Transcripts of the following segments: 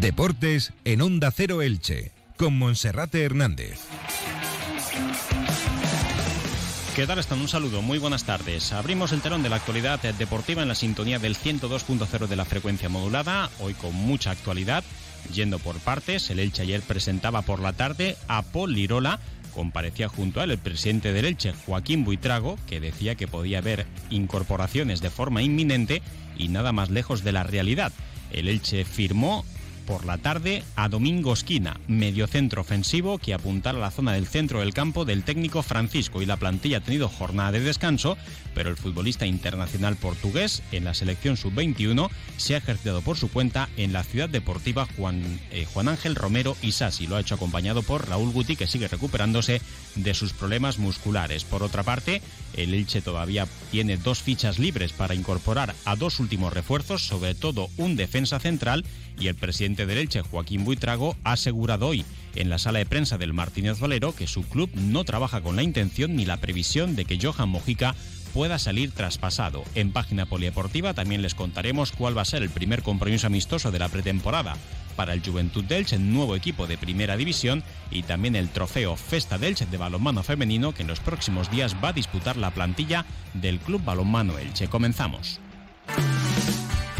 Deportes en Onda Cero Elche, con Monserrate Hernández. ¿Qué tal están? Un saludo, muy buenas tardes. Abrimos el telón de la actualidad deportiva en la sintonía del 102.0 de la frecuencia modulada, hoy con mucha actualidad. Yendo por partes, el Elche ayer presentaba por la tarde a Paul Lirola, comparecía junto a él el presidente del Elche, Joaquín Buitrago, que decía que podía haber incorporaciones de forma inminente y nada más lejos de la realidad. El Elche firmó por la tarde a Domingo Esquina, mediocentro ofensivo que apuntara a la zona del centro del campo del técnico Francisco y la plantilla ha tenido jornada de descanso, pero el futbolista internacional portugués en la selección sub-21 se ha ejercitado por su cuenta en la ciudad deportiva Juan, eh, Juan Ángel Romero y Sassi. Lo ha hecho acompañado por Raúl Guti que sigue recuperándose de sus problemas musculares. Por otra parte, el Elche todavía tiene dos fichas libres para incorporar a dos últimos refuerzos, sobre todo un defensa central y el presidente del Elche, Joaquín Buitrago, ha asegurado hoy en la sala de prensa del Martínez Valero que su club no trabaja con la intención ni la previsión de que Johan Mojica pueda salir traspasado. En página polideportiva también les contaremos cuál va a ser el primer compromiso amistoso de la pretemporada para el Juventud Elche, nuevo equipo de primera división, y también el trofeo Festa Elche de balonmano femenino que en los próximos días va a disputar la plantilla del Club Balonmano Elche. Comenzamos.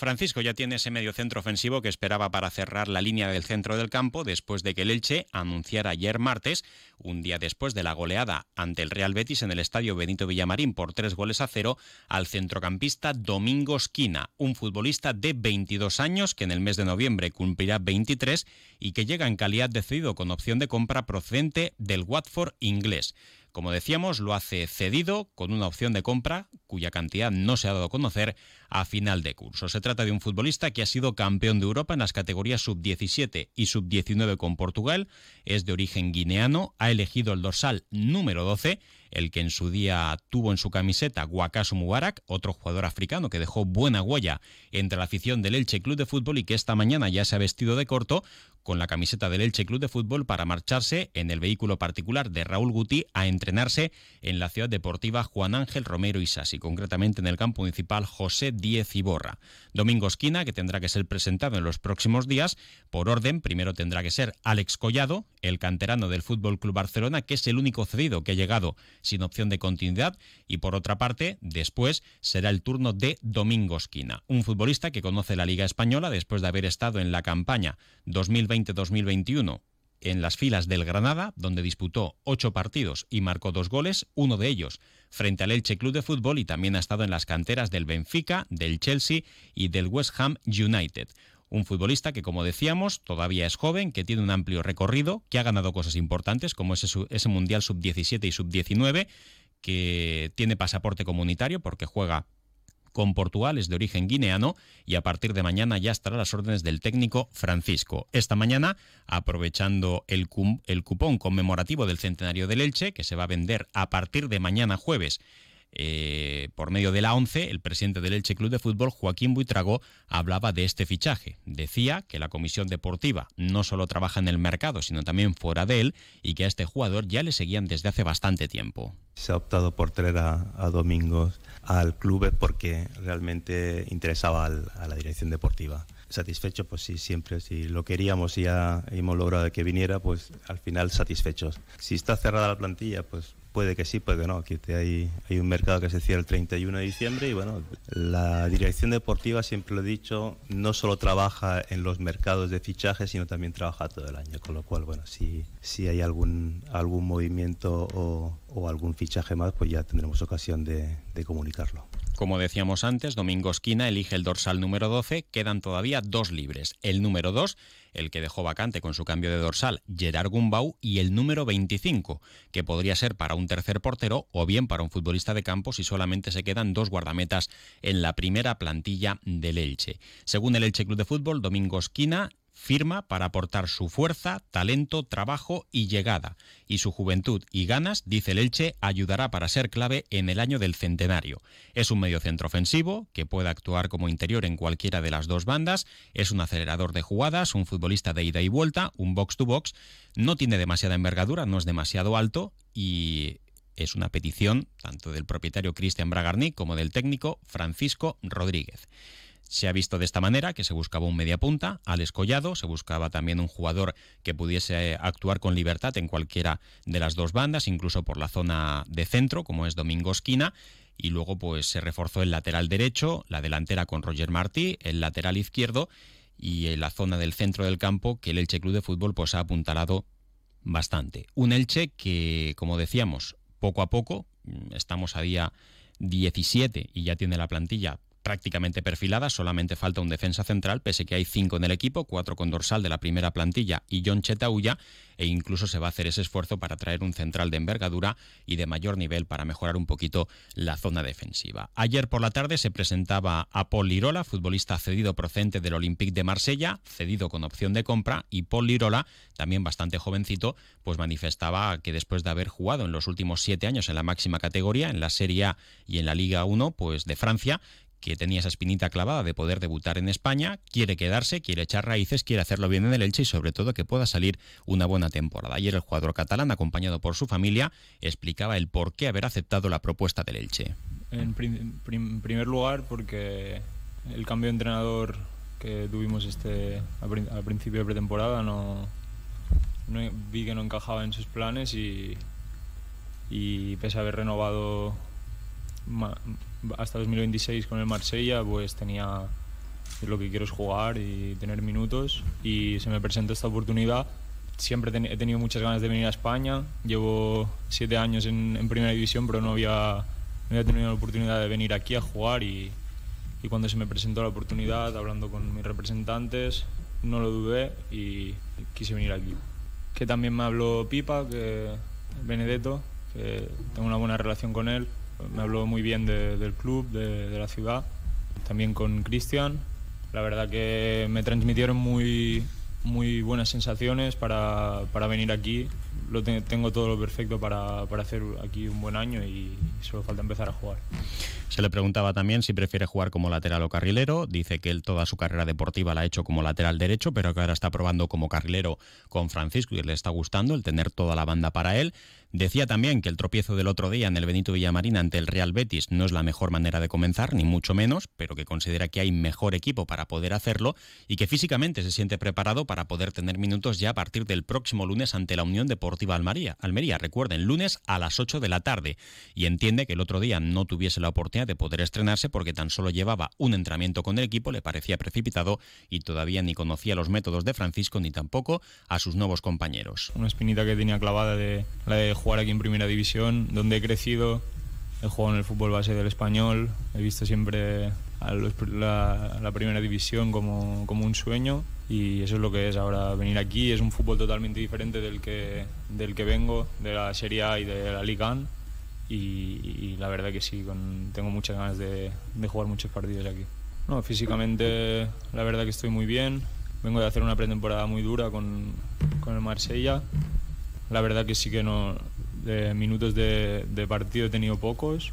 Francisco ya tiene ese medio centro ofensivo que esperaba para cerrar la línea del centro del campo después de que el Elche anunciara ayer martes, un día después de la goleada ante el Real Betis en el estadio Benito Villamarín por tres goles a cero, al centrocampista Domingo Esquina, un futbolista de 22 años que en el mes de noviembre cumplirá 23 y que llega en calidad de cedido con opción de compra procedente del Watford inglés. Como decíamos, lo hace cedido con una opción de compra cuya cantidad no se ha dado a conocer a final de curso. Se trata de un futbolista que ha sido campeón de Europa en las categorías sub-17 y sub-19 con Portugal, es de origen guineano, ha elegido el dorsal número 12 el que en su día tuvo en su camiseta Wakasu Mubarak, otro jugador africano que dejó buena huella entre la afición del Elche Club de Fútbol y que esta mañana ya se ha vestido de corto con la camiseta del Elche Club de Fútbol para marcharse en el vehículo particular de Raúl Guti a entrenarse en la ciudad deportiva Juan Ángel Romero y Sassi, concretamente en el campo municipal José Díez Iborra. Domingo Esquina, que tendrá que ser presentado en los próximos días, por orden, primero tendrá que ser Alex Collado, el canterano del Fútbol Club Barcelona, que es el único cedido que ha llegado sin opción de continuidad, y por otra parte, después será el turno de Domingo Esquina, un futbolista que conoce la Liga Española después de haber estado en la campaña 2020-2021 en las filas del Granada, donde disputó ocho partidos y marcó dos goles, uno de ellos frente al Elche Club de Fútbol y también ha estado en las canteras del Benfica, del Chelsea y del West Ham United. Un futbolista que, como decíamos, todavía es joven, que tiene un amplio recorrido, que ha ganado cosas importantes como ese, ese Mundial Sub-17 y Sub-19, que tiene pasaporte comunitario porque juega con Portugal, es de origen guineano y a partir de mañana ya estará a las órdenes del técnico Francisco. Esta mañana, aprovechando el, el cupón conmemorativo del centenario del Elche, que se va a vender a partir de mañana jueves eh, por medio de la ONCE, el presidente del Elche Club de Fútbol, Joaquín Buitrago, hablaba de este fichaje. Decía que la comisión deportiva no solo trabaja en el mercado, sino también fuera de él, y que a este jugador ya le seguían desde hace bastante tiempo. Se ha optado por traer a, a Domingos al club porque realmente interesaba a la dirección deportiva. Satisfecho, pues sí, siempre. Si lo queríamos y ya hemos logrado que viniera, pues al final satisfechos. Si está cerrada la plantilla, pues Puede que sí, puede que no. Aquí hay, hay un mercado que se cierra el 31 de diciembre y bueno, la dirección deportiva, siempre lo he dicho, no solo trabaja en los mercados de fichaje, sino también trabaja todo el año. Con lo cual, bueno, si, si hay algún, algún movimiento o, o algún fichaje más, pues ya tendremos ocasión de, de comunicarlo. Como decíamos antes, Domingo Esquina elige el dorsal número 12, quedan todavía dos libres. El número 2, el que dejó vacante con su cambio de dorsal, Gerard Gumbau, y el número 25, que podría ser para un tercer portero o bien para un futbolista de campo si solamente se quedan dos guardametas en la primera plantilla del Elche. Según el Elche Club de Fútbol, Domingo Esquina firma para aportar su fuerza, talento, trabajo y llegada. Y su juventud y ganas, dice el ayudará para ser clave en el año del centenario. Es un mediocentro ofensivo que puede actuar como interior en cualquiera de las dos bandas, es un acelerador de jugadas, un futbolista de ida y vuelta, un box to box, no tiene demasiada envergadura, no es demasiado alto y es una petición tanto del propietario Cristian Bragarni como del técnico Francisco Rodríguez. Se ha visto de esta manera que se buscaba un mediapunta, al escollado, se buscaba también un jugador que pudiese actuar con libertad en cualquiera de las dos bandas, incluso por la zona de centro, como es Domingo Esquina, y luego pues se reforzó el lateral derecho, la delantera con Roger Martí, el lateral izquierdo y en la zona del centro del campo que el Elche Club de Fútbol pues ha apuntalado bastante. Un Elche que, como decíamos, poco a poco, mm, estamos a día 17 y ya tiene la plantilla prácticamente perfilada, solamente falta un defensa central, pese que hay cinco en el equipo, cuatro con dorsal de la primera plantilla y John Chetauya, e incluso se va a hacer ese esfuerzo para traer un central de envergadura y de mayor nivel para mejorar un poquito la zona defensiva. Ayer por la tarde se presentaba a Paul Lirola, futbolista cedido procedente del Olympique de Marsella, cedido con opción de compra, y Paul Lirola, también bastante jovencito, pues manifestaba que después de haber jugado en los últimos siete años en la máxima categoría, en la Serie A y en la Liga 1, pues de Francia, que tenía esa espinita clavada de poder debutar en España, quiere quedarse, quiere echar raíces, quiere hacerlo bien en el Elche y sobre todo que pueda salir una buena temporada. Ayer el jugador catalán, acompañado por su familia, explicaba el por qué haber aceptado la propuesta del Elche. En primer lugar, porque el cambio de entrenador que tuvimos este al principio de pretemporada no, vi que no encajaba en sus planes y, y pese a haber renovado hasta 2026 con el Marsella, pues tenía lo que quiero es jugar y tener minutos y se me presentó esta oportunidad. Siempre he tenido muchas ganas de venir a España. Llevo siete años en, primera división, pero no había, no había tenido la oportunidad de venir aquí a jugar y, y cuando se me presentó la oportunidad, hablando con mis representantes, no lo dudé y quise venir aquí. Que también me habló Pipa, que Benedetto, que tengo una buena relación con él me habló muy bien del club, de, la ciudad, también con Cristian. La verdad que me transmitieron muy, muy buenas sensaciones para, para venir aquí. Lo tengo todo lo perfecto para, para hacer aquí un buen año y solo falta empezar a jugar. Se le preguntaba también si prefiere jugar como lateral o carrilero. Dice que él toda su carrera deportiva la ha hecho como lateral derecho, pero que ahora está probando como carrilero con Francisco y le está gustando el tener toda la banda para él. Decía también que el tropiezo del otro día en el Benito Villamarín ante el Real Betis no es la mejor manera de comenzar, ni mucho menos, pero que considera que hay mejor equipo para poder hacerlo y que físicamente se siente preparado para poder tener minutos ya a partir del próximo lunes ante la Unión Deportiva Almería. Almería, recuerden, lunes a las 8 de la tarde. Y entiende que el otro día no tuviese la oportunidad de poder estrenarse porque tan solo llevaba un entrenamiento con el equipo, le parecía precipitado y todavía ni conocía los métodos de Francisco ni tampoco a sus nuevos compañeros. Una espinita que tenía clavada de la de jugar aquí en Primera División, donde he crecido. He jugado en el fútbol base del español, he visto siempre a la, Primera División como, como un sueño y eso es lo que es ahora venir aquí. Es un fútbol totalmente diferente del que, del que vengo, de la Serie A y de la Liga y, la verdad que sí, tengo muchas ganas de, de, jugar muchos partidos aquí. No, físicamente la verdad que estoy muy bien. Vengo de hacer una pretemporada muy dura con, con el Marsella. La verdad que sí que no, de minutos de, partido he tenido pocos,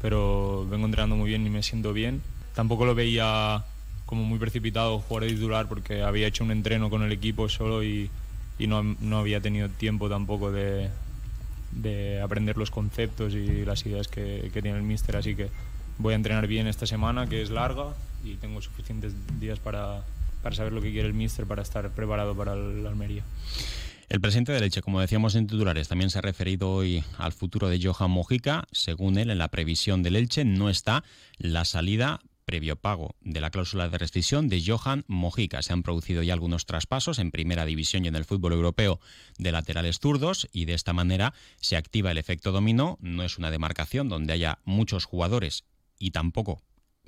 pero vengo entrenando muy bien y me siento bien. Tampoco lo veía como muy precipitado jugar de titular porque había hecho un entreno con el equipo solo y, no, no, había tenido tiempo tampoco de, de, aprender los conceptos y las ideas que, que tiene el míster. Así que voy a entrenar bien esta semana, que es larga, y tengo suficientes días para, para saber lo que quiere el míster para estar preparado para el Almería. El presidente de Leche, como decíamos en titulares, también se ha referido hoy al futuro de Johan Mojica. Según él, en la previsión del Elche no está la salida previo pago de la cláusula de rescisión de Johan Mojica. Se han producido ya algunos traspasos en primera división y en el fútbol europeo de laterales zurdos y de esta manera se activa el efecto dominó. No es una demarcación donde haya muchos jugadores y tampoco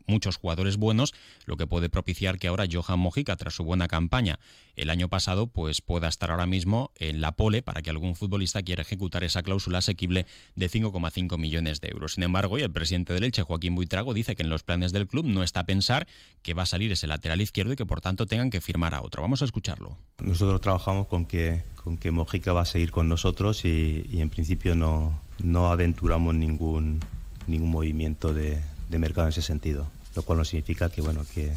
muchos jugadores buenos, lo que puede propiciar que ahora Johan Mojica, tras su buena campaña el año pasado, pues pueda estar ahora mismo en la pole para que algún futbolista quiera ejecutar esa cláusula asequible de 5,5 millones de euros. Sin embargo, el presidente del Elche, Joaquín Buitrago, dice que en los planes del club no está a pensar que va a salir ese lateral izquierdo y que por tanto tengan que firmar a otro. Vamos a escucharlo. Nosotros trabajamos con que, con que Mojica va a seguir con nosotros y, en principio no, no aventuramos ningún, ningún movimiento de, de mercado en ese sentido, lo cual no significa que, bueno, que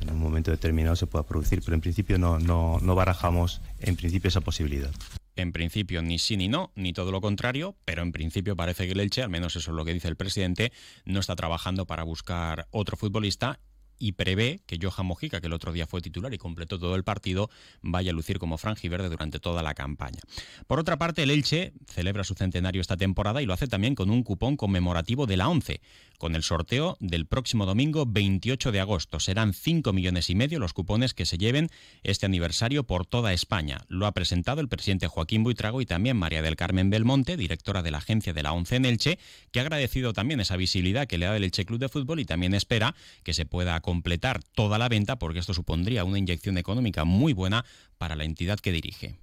en un momento determinado se pueda producir, pero en principio no, no, no barajamos en principio esa posibilidad. En principio ni sí ni no, ni todo lo contrario, pero en principio parece que el Elche, al menos eso es lo que dice el presidente, no está trabajando para buscar otro futbolista y prevé que Johan Mojica, que el otro día fue titular y completó todo el partido, vaya a lucir como franjiverde durante toda la campaña. Por otra parte, el Elche celebra su centenario esta temporada y lo hace también con un cupón conmemorativo de la 11 con el sorteo del próximo domingo 28 de agosto. Serán 5 millones y medio los cupones que se lleven este aniversario por toda España. Lo ha presentado el presidente Joaquín Buitrago y también María del Carmen Belmonte, directora de la agencia de la ONCE en Elche, que ha agradecido también esa visibilidad que le da el Elche Club de Fútbol y también espera que se pueda completar toda la venta porque esto supondría una inyección económica muy buena para la entidad que dirige.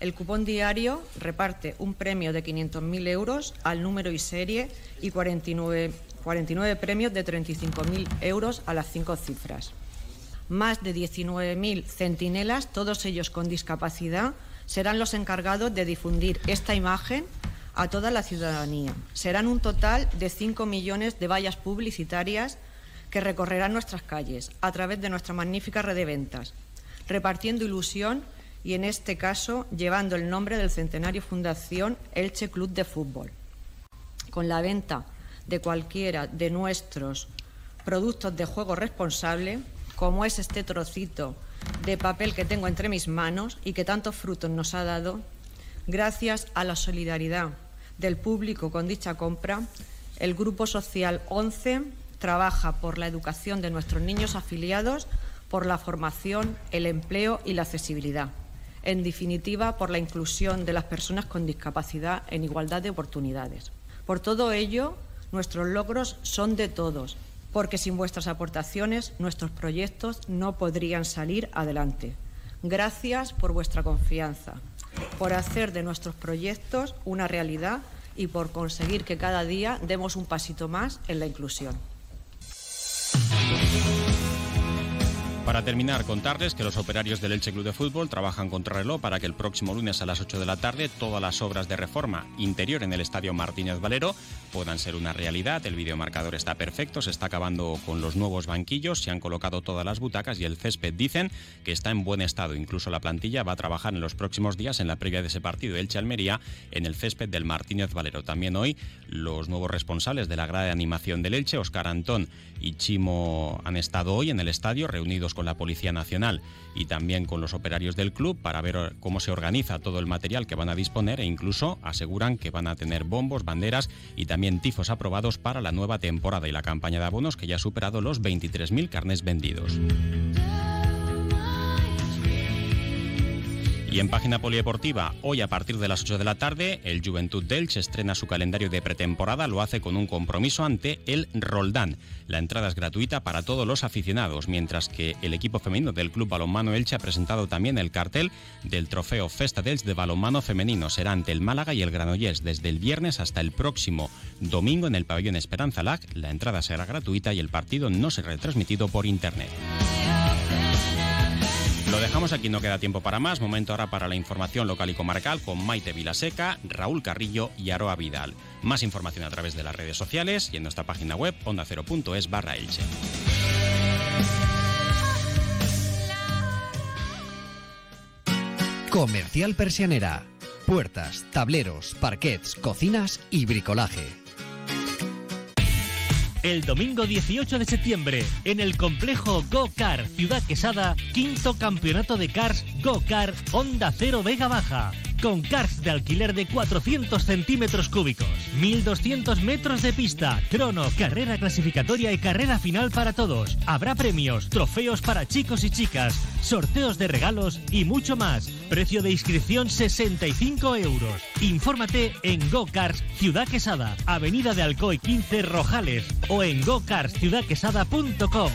El cupón diario reparte un premio de 500.000 euros al número y serie y 49 49 premios de 35.000 euros a las cinco cifras. Más de 19.000 centinelas, todos ellos con discapacidad, serán los encargados de difundir esta imagen a toda la ciudadanía. Serán un total de 5 millones de vallas publicitarias que recorrerán nuestras calles a través de nuestra magnífica red de ventas, repartiendo ilusión y, en este caso, llevando el nombre del Centenario Fundación Elche Club de Fútbol. Con la venta de cualquiera de nuestros productos de juego responsable, como es este trocito de papel que tengo entre mis manos y que tantos frutos nos ha dado, gracias a la solidaridad del público con dicha compra, el Grupo Social 11 trabaja por la educación de nuestros niños afiliados, por la formación, el empleo y la accesibilidad. En definitiva, por la inclusión de las personas con discapacidad en igualdad de oportunidades. Por todo ello, Nuestros logros son de todos, porque sin vuestras aportaciones nuestros proyectos no podrían salir adelante. Gracias por vuestra confianza, por hacer de nuestros proyectos una realidad y por conseguir que cada día demos un pasito más en la inclusión. Thank you. Para terminar, contarles que los operarios del Elche Club de Fútbol trabajan contra reloj para que el próximo lunes a las 8 de la tarde todas las obras de reforma interior en el Estadio Martínez Valero puedan ser una realidad. El videomarcador está perfecto, se está acabando con los nuevos banquillos, se han colocado todas las butacas y el césped dicen que está en buen estado. Incluso la plantilla va a trabajar en los próximos días en la previa de ese partido Elche-Almería en el césped del Martínez Valero. También hoy los nuevos responsables de la grada de animación del Elche, Oscar Antón y Chimo, han estado hoy en el estadio reunidos con con la Policía Nacional y también con los operarios del club para ver cómo se organiza todo el material que van a disponer e incluso aseguran que van a tener bombos, banderas y también tifos aprobados para la nueva temporada y la campaña de abonos que ya ha superado los 23.000 carnes vendidos. Y en página polideportiva, hoy a partir de las 8 de la tarde, el Juventud Delche estrena su calendario de pretemporada, lo hace con un compromiso ante el Roldán. La entrada es gratuita para todos los aficionados, mientras que el equipo femenino del Club Balonmano Elche ha presentado también el cartel del trofeo Festa Delche de balonmano femenino. Será ante el Málaga y el Granollers desde el viernes hasta el próximo domingo en el pabellón Esperanza Lag. La entrada será gratuita y el partido no será retransmitido por internet. Lo dejamos aquí, no queda tiempo para más. Momento ahora para la información local y comarcal con Maite Vilaseca, Raúl Carrillo y Aroa Vidal. Más información a través de las redes sociales y en nuestra página web ondacero.es barra Elche. Comercial Persianera. Puertas, tableros, parquets, cocinas y bricolaje el domingo 18 de septiembre en el complejo Go Ciudad Quesada, quinto campeonato de Cars Go Car Honda Cero Vega Baja. Con karts de alquiler de 400 centímetros cúbicos, 1200 metros de pista, crono, carrera clasificatoria y carrera final para todos. Habrá premios, trofeos para chicos y chicas, sorteos de regalos y mucho más. Precio de inscripción 65 euros. Infórmate en GoCars Ciudad Quesada, Avenida de Alcoy 15 Rojales o en gocarsciudadquesada.com.